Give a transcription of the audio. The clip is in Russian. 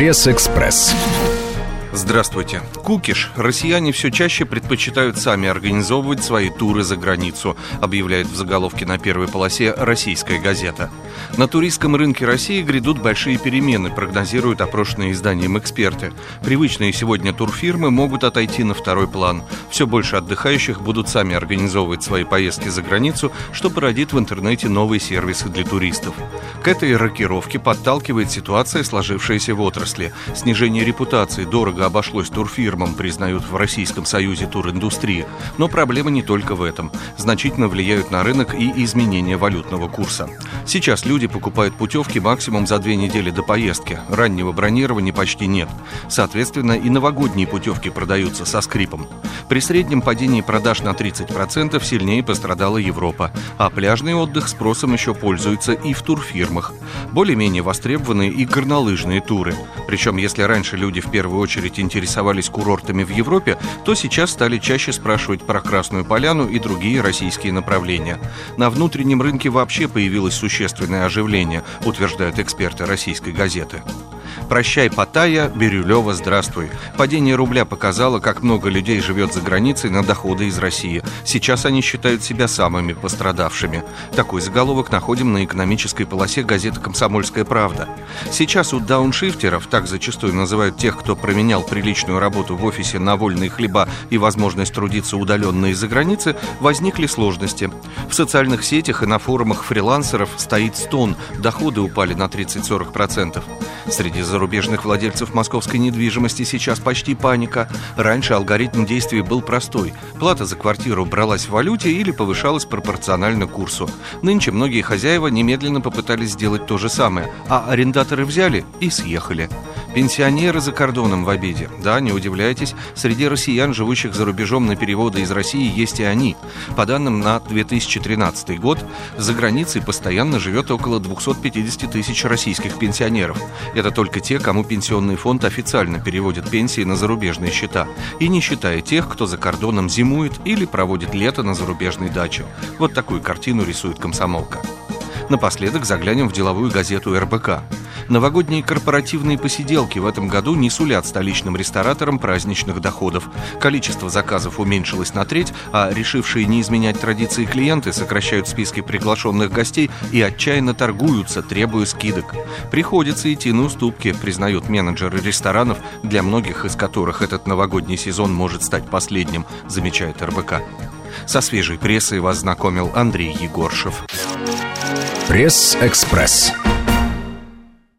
Пресс-экспресс. Здравствуйте. Кукиш. Россияне все чаще предпочитают сами организовывать свои туры за границу, объявляет в заголовке на первой полосе «Российская газета». На туристском рынке России грядут большие перемены, прогнозируют опрошенные изданием эксперты. Привычные сегодня турфирмы могут отойти на второй план. Все больше отдыхающих будут сами организовывать свои поездки за границу, что породит в интернете новые сервисы для туристов. К этой рокировке подталкивает ситуация, сложившаяся в отрасли. Снижение репутации дорого дорого обошлось турфирмам, признают в Российском союзе туриндустрии. Но проблема не только в этом. Значительно влияют на рынок и изменения валютного курса. Сейчас люди покупают путевки максимум за две недели до поездки. Раннего бронирования почти нет. Соответственно, и новогодние путевки продаются со скрипом. При среднем падении продаж на 30% сильнее пострадала Европа, а пляжный отдых спросом еще пользуется и в турфирмах. Более-менее востребованы и горнолыжные туры. Причем, если раньше люди в первую очередь очередь интересовались курортами в Европе, то сейчас стали чаще спрашивать про Красную Поляну и другие российские направления. На внутреннем рынке вообще появилось существенное оживление, утверждают эксперты российской газеты. Прощай, Паттайя, Бирюлева, здравствуй. Падение рубля показало, как много людей живет за границей на доходы из России. Сейчас они считают себя самыми пострадавшими. Такой заголовок находим на экономической полосе газеты «Комсомольская правда». Сейчас у дауншифтеров, так зачастую называют тех, кто променял приличную работу в офисе на вольные хлеба и возможность трудиться удаленно из-за границы, возникли сложности. В социальных сетях и на форумах фрилансеров стоит стон, доходы упали на 30-40%. Среди зарубежных владельцев московской недвижимости сейчас почти паника. Раньше алгоритм действий был простой. Плата за квартиру бралась в валюте или повышалась пропорционально курсу. Нынче многие хозяева немедленно попытались сделать то же самое, а арендаторы взяли и съехали. Пенсионеры за кордоном в обиде. Да, не удивляйтесь, среди россиян, живущих за рубежом на переводы из России, есть и они. По данным на 2013 год, за границей постоянно живет около 250 тысяч российских пенсионеров. Это только те, кому пенсионный фонд официально переводит пенсии на зарубежные счета. И не считая тех, кто за кордоном зимует или проводит лето на зарубежной даче. Вот такую картину рисует комсомолка. Напоследок заглянем в деловую газету РБК. Новогодние корпоративные посиделки в этом году не сулят столичным рестораторам праздничных доходов. Количество заказов уменьшилось на треть, а решившие не изменять традиции клиенты сокращают списки приглашенных гостей и отчаянно торгуются, требуя скидок. Приходится идти на уступки, признают менеджеры ресторанов, для многих из которых этот новогодний сезон может стать последним, замечает РБК. Со свежей прессой вас знакомил Андрей Егоршев. Пресс-экспресс.